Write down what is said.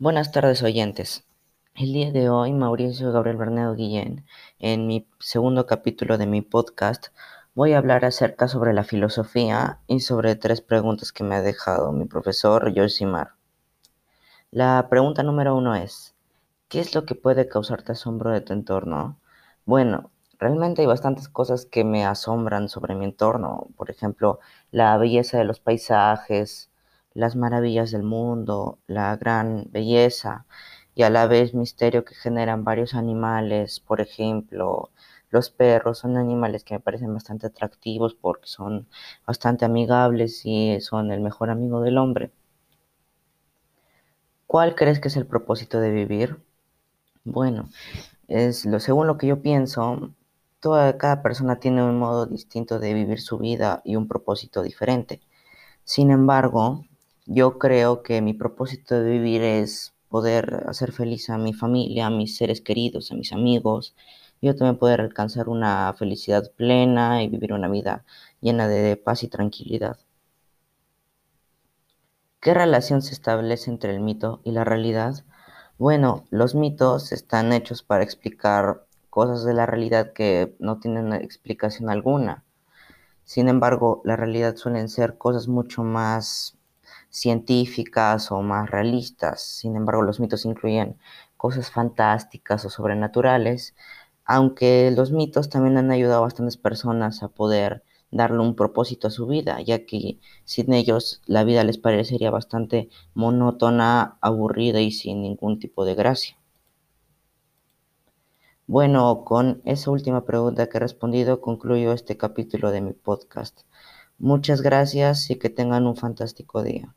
Buenas tardes oyentes. El día de hoy, Mauricio Gabriel Bernardo Guillén, en mi segundo capítulo de mi podcast, voy a hablar acerca sobre la filosofía y sobre tres preguntas que me ha dejado mi profesor Josimar. La pregunta número uno es, ¿qué es lo que puede causarte asombro de tu entorno? Bueno, realmente hay bastantes cosas que me asombran sobre mi entorno, por ejemplo, la belleza de los paisajes, las maravillas del mundo, la gran belleza y a la vez misterio que generan varios animales, por ejemplo, los perros son animales que me parecen bastante atractivos porque son bastante amigables y son el mejor amigo del hombre. ¿Cuál crees que es el propósito de vivir? Bueno, es lo según lo que yo pienso, toda cada persona tiene un modo distinto de vivir su vida y un propósito diferente. Sin embargo, yo creo que mi propósito de vivir es poder hacer feliz a mi familia, a mis seres queridos, a mis amigos. Yo también poder alcanzar una felicidad plena y vivir una vida llena de paz y tranquilidad. ¿Qué relación se establece entre el mito y la realidad? Bueno, los mitos están hechos para explicar cosas de la realidad que no tienen explicación alguna. Sin embargo, la realidad suelen ser cosas mucho más científicas o más realistas. Sin embargo, los mitos incluyen cosas fantásticas o sobrenaturales, aunque los mitos también han ayudado a bastantes personas a poder darle un propósito a su vida, ya que sin ellos la vida les parecería bastante monótona, aburrida y sin ningún tipo de gracia. Bueno, con esa última pregunta que he respondido, concluyo este capítulo de mi podcast. Muchas gracias y que tengan un fantástico día.